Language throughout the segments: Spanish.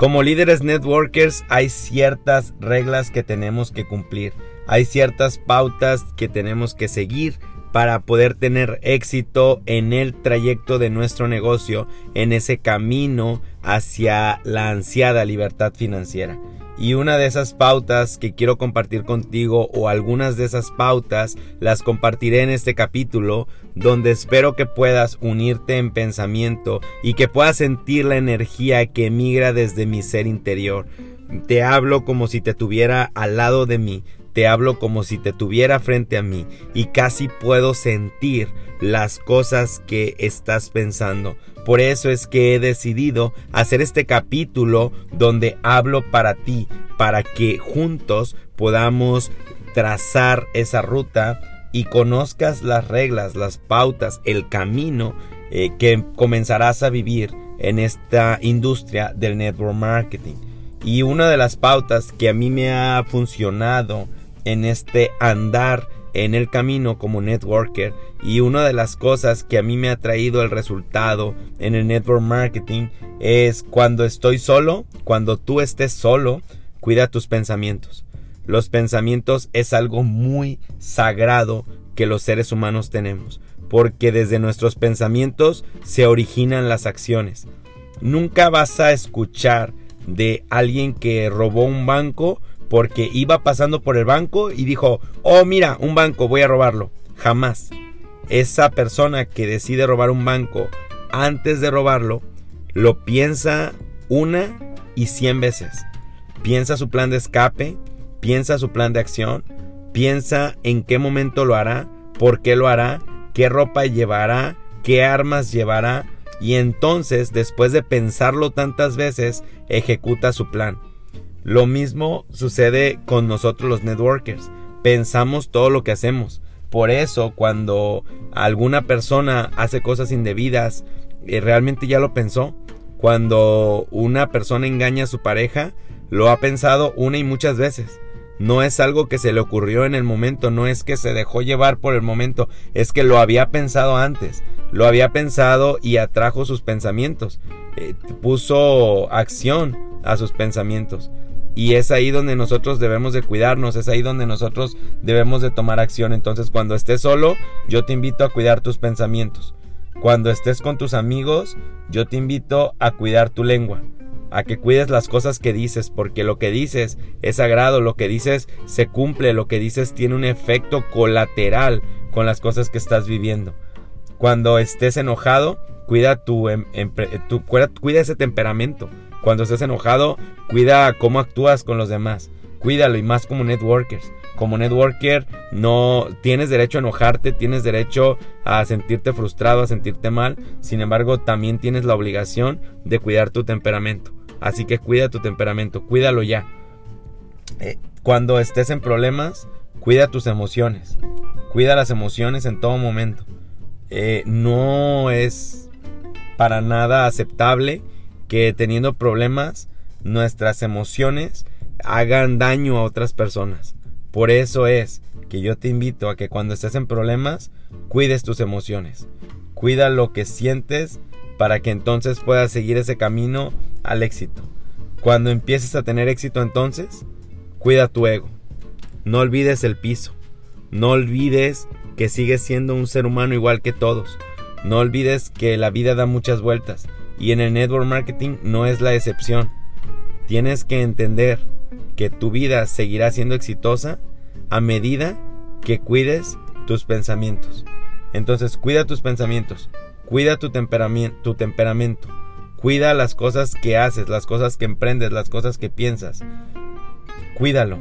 Como líderes networkers hay ciertas reglas que tenemos que cumplir, hay ciertas pautas que tenemos que seguir para poder tener éxito en el trayecto de nuestro negocio, en ese camino hacia la ansiada libertad financiera. Y una de esas pautas que quiero compartir contigo o algunas de esas pautas las compartiré en este capítulo donde espero que puedas unirte en pensamiento y que puedas sentir la energía que emigra desde mi ser interior. Te hablo como si te tuviera al lado de mí, te hablo como si te tuviera frente a mí y casi puedo sentir las cosas que estás pensando. Por eso es que he decidido hacer este capítulo donde hablo para ti, para que juntos podamos trazar esa ruta y conozcas las reglas, las pautas, el camino eh, que comenzarás a vivir en esta industria del network marketing. Y una de las pautas que a mí me ha funcionado en este andar en el camino como networker y una de las cosas que a mí me ha traído el resultado en el network marketing es cuando estoy solo, cuando tú estés solo, cuida tus pensamientos. Los pensamientos es algo muy sagrado que los seres humanos tenemos, porque desde nuestros pensamientos se originan las acciones. Nunca vas a escuchar de alguien que robó un banco porque iba pasando por el banco y dijo, oh mira, un banco, voy a robarlo. Jamás. Esa persona que decide robar un banco antes de robarlo, lo piensa una y cien veces. Piensa su plan de escape, piensa su plan de acción, piensa en qué momento lo hará, por qué lo hará, qué ropa llevará, qué armas llevará, y entonces, después de pensarlo tantas veces, ejecuta su plan. Lo mismo sucede con nosotros los networkers. Pensamos todo lo que hacemos. Por eso cuando alguna persona hace cosas indebidas, eh, realmente ya lo pensó. Cuando una persona engaña a su pareja, lo ha pensado una y muchas veces. No es algo que se le ocurrió en el momento, no es que se dejó llevar por el momento, es que lo había pensado antes, lo había pensado y atrajo sus pensamientos, eh, puso acción a sus pensamientos. Y es ahí donde nosotros debemos de cuidarnos, es ahí donde nosotros debemos de tomar acción. Entonces cuando estés solo, yo te invito a cuidar tus pensamientos. Cuando estés con tus amigos, yo te invito a cuidar tu lengua, a que cuides las cosas que dices, porque lo que dices es sagrado, lo que dices se cumple, lo que dices tiene un efecto colateral con las cosas que estás viviendo. Cuando estés enojado, cuida tu, em, tu cuida ese temperamento cuando estés enojado, cuida cómo actúas con los demás. Cuídalo y más como networkers. Como networker no tienes derecho a enojarte, tienes derecho a sentirte frustrado, a sentirte mal. Sin embargo, también tienes la obligación de cuidar tu temperamento. Así que cuida tu temperamento, cuídalo ya. Eh, cuando estés en problemas, cuida tus emociones. Cuida las emociones en todo momento. Eh, no es para nada aceptable que teniendo problemas nuestras emociones hagan daño a otras personas. Por eso es que yo te invito a que cuando estés en problemas cuides tus emociones. Cuida lo que sientes para que entonces puedas seguir ese camino al éxito. Cuando empieces a tener éxito entonces, cuida tu ego. No olvides el piso. No olvides que sigues siendo un ser humano igual que todos. No olvides que la vida da muchas vueltas y en el network marketing no es la excepción. Tienes que entender que tu vida seguirá siendo exitosa a medida que cuides tus pensamientos. Entonces cuida tus pensamientos, cuida tu tu temperamento, cuida las cosas que haces, las cosas que emprendes, las cosas que piensas. Cuídalo.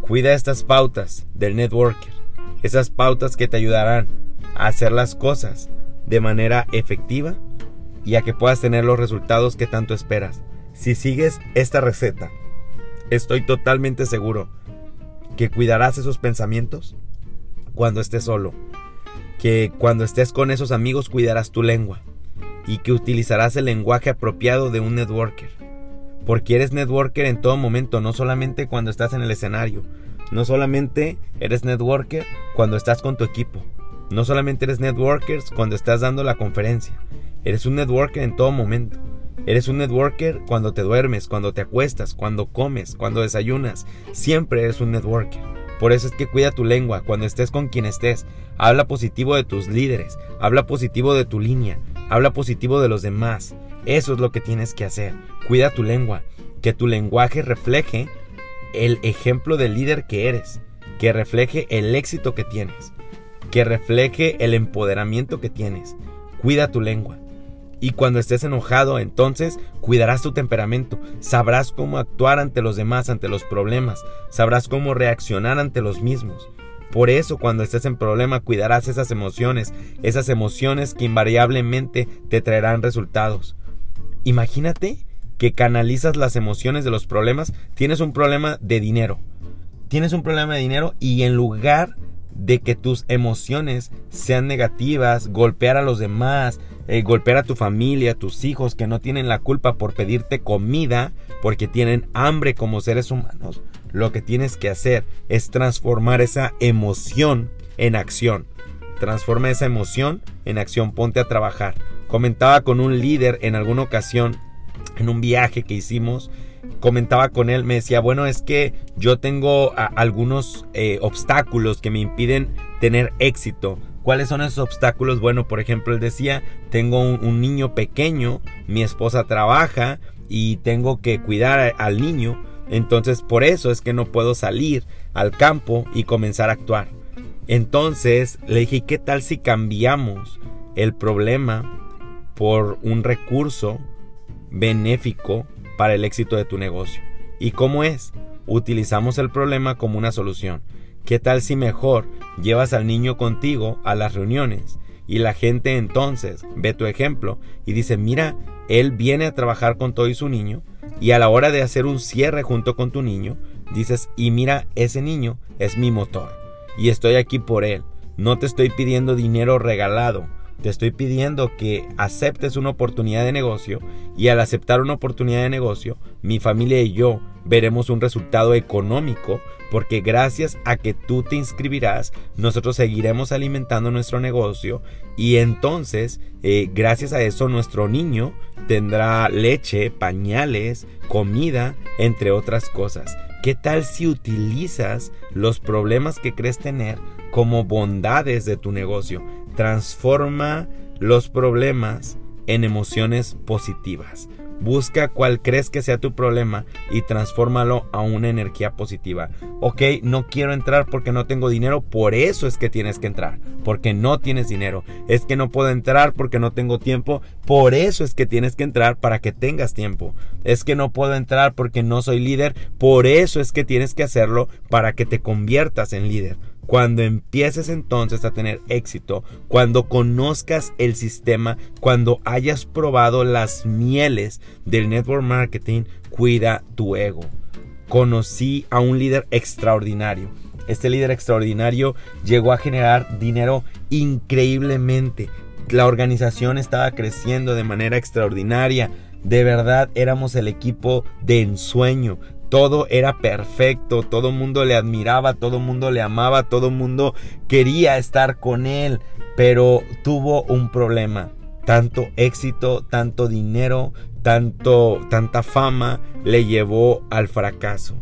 Cuida estas pautas del networker, esas pautas que te ayudarán a hacer las cosas de manera efectiva y a que puedas tener los resultados que tanto esperas. Si sigues esta receta, estoy totalmente seguro que cuidarás esos pensamientos cuando estés solo, que cuando estés con esos amigos cuidarás tu lengua y que utilizarás el lenguaje apropiado de un networker. Porque eres networker en todo momento, no solamente cuando estás en el escenario, no solamente eres networker cuando estás con tu equipo, no solamente eres networker cuando estás dando la conferencia, Eres un networker en todo momento. Eres un networker cuando te duermes, cuando te acuestas, cuando comes, cuando desayunas. Siempre eres un networker. Por eso es que cuida tu lengua cuando estés con quien estés. Habla positivo de tus líderes, habla positivo de tu línea, habla positivo de los demás. Eso es lo que tienes que hacer. Cuida tu lengua, que tu lenguaje refleje el ejemplo de líder que eres, que refleje el éxito que tienes, que refleje el empoderamiento que tienes. Cuida tu lengua. Y cuando estés enojado, entonces cuidarás tu temperamento, sabrás cómo actuar ante los demás, ante los problemas, sabrás cómo reaccionar ante los mismos. Por eso cuando estés en problema cuidarás esas emociones, esas emociones que invariablemente te traerán resultados. Imagínate que canalizas las emociones de los problemas, tienes un problema de dinero. Tienes un problema de dinero y en lugar de que tus emociones sean negativas, golpear a los demás, eh, golpear a tu familia, a tus hijos que no tienen la culpa por pedirte comida porque tienen hambre como seres humanos, lo que tienes que hacer es transformar esa emoción en acción. Transforma esa emoción en acción, ponte a trabajar. Comentaba con un líder en alguna ocasión, en un viaje que hicimos, comentaba con él, me decía, bueno, es que yo tengo algunos eh, obstáculos que me impiden tener éxito. ¿Cuáles son esos obstáculos? Bueno, por ejemplo, él decía, tengo un, niño pequeño, mi esposa trabaja y tengo que cuidar al niño, entonces por eso es que no puedo salir al campo y comenzar a actuar. Entonces le dije, ¿qué tal si cambiamos el problema por un recurso benéfico para el éxito de tu negocio. ¿Y cómo es? Utilizamos el problema como una solución. ¿Qué tal si mejor llevas al niño contigo a las reuniones y la gente entonces ve tu ejemplo y dice, mira, él viene a trabajar con todo y su niño y a la hora de hacer un cierre junto con tu niño, dices, y mira, ese niño es mi motor y estoy aquí por él. No te estoy pidiendo dinero regalado, te estoy pidiendo que aceptes una oportunidad de negocio y al aceptar una oportunidad de negocio, mi familia y yo veremos un resultado económico porque gracias a que tú te inscribirás, nosotros seguiremos alimentando nuestro negocio y entonces, eh, gracias a eso, nuestro niño tendrá leche, pañales, comida, entre otras cosas. ¿Qué tal si utilizas los problemas que crees tener como bondades de tu negocio? Transforma los problemas en emociones positivas. Busca cuál crees que sea tu problema y transfórmalo a una energía positiva. Ok, no quiero entrar porque no tengo dinero, por eso es que tienes que entrar, porque no tienes dinero. Es que no puedo entrar porque no tengo tiempo, por eso es que tienes que entrar para que tengas tiempo. Es que no puedo entrar porque no soy líder, por eso es que tienes que hacerlo para que te conviertas en líder. Cuando empieces entonces a tener éxito, cuando conozcas el sistema, cuando hayas probado las mieles del network marketing, cuida tu ego. Conocí a un líder extraordinario. Este líder extraordinario llegó a generar dinero increíblemente. La organización estaba creciendo de manera extraordinaria. De verdad éramos el equipo de ensueño todo era perfecto, todo mundo le admiraba, todo el mundo le amaba, todo el mundo quería estar con él, pero tuvo un problema. Tanto éxito, tanto dinero, tanto tanta fama le llevó al fracaso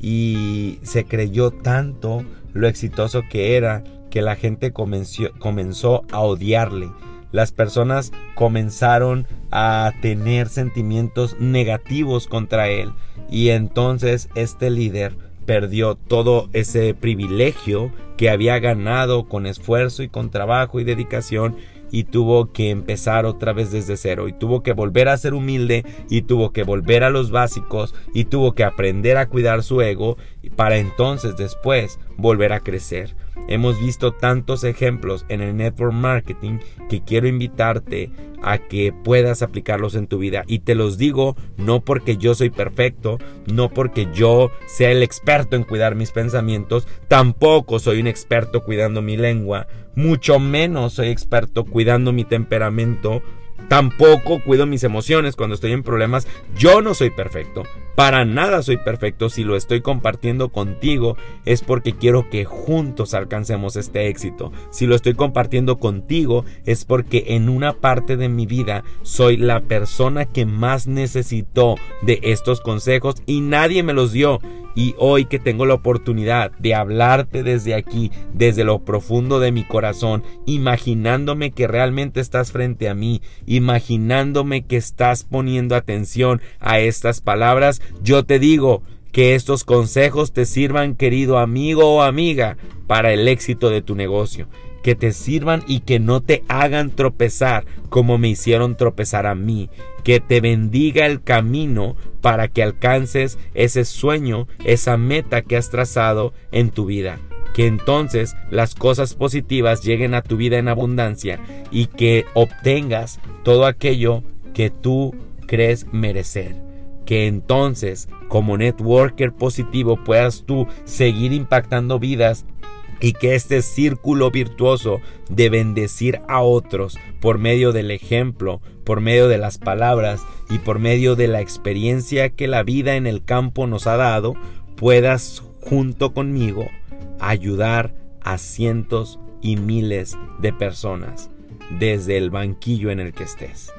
y se creyó tanto lo exitoso que era que la gente comenzó, comenzó a odiarle las personas comenzaron a tener sentimientos negativos contra él y entonces este líder perdió todo ese privilegio que había ganado con esfuerzo y con trabajo y dedicación y tuvo que empezar otra vez desde cero y tuvo que volver a ser humilde y tuvo que volver a los básicos y tuvo que aprender a cuidar su ego para entonces después volver a crecer. Hemos visto tantos ejemplos en el network marketing que quiero invitarte a que puedas aplicarlos en tu vida. Y te los digo no porque yo soy perfecto, no porque yo sea el experto en cuidar mis pensamientos, tampoco soy un experto cuidando mi lengua, mucho menos soy experto cuidando mi temperamento, tampoco cuido mis emociones cuando estoy en problemas. Yo no soy perfecto, Para nada soy perfecto. Si lo estoy compartiendo contigo es porque quiero que juntos alcancemos este éxito. Si lo estoy compartiendo contigo es porque en una parte de mi vida soy la persona que más necesitó de estos consejos y nadie me los dio. Y hoy que tengo la oportunidad de hablarte desde aquí, desde lo profundo de mi corazón, imaginándome que realmente estás frente a mí, imaginándome que estás poniendo atención a estas palabras, yo te digo, que estos consejos te sirvan, querido amigo o amiga, para el éxito de tu negocio. Que te sirvan y que no te hagan tropezar como me hicieron tropezar a mí, que te bendiga el camino para que alcances ese sueño, esa meta que has trazado en tu vida. Que entonces las cosas positivas lleguen a tu vida en abundancia y que obtengas todo aquello que tú crees merecer que entonces como networker positivo puedas tú seguir impactando vidas y que este círculo virtuoso de bendecir a otros por medio del ejemplo, por medio de las palabras y por medio de la experiencia que la vida en el campo nos ha dado, puedas junto conmigo ayudar a cientos y miles de personas desde el banquillo en el que estés.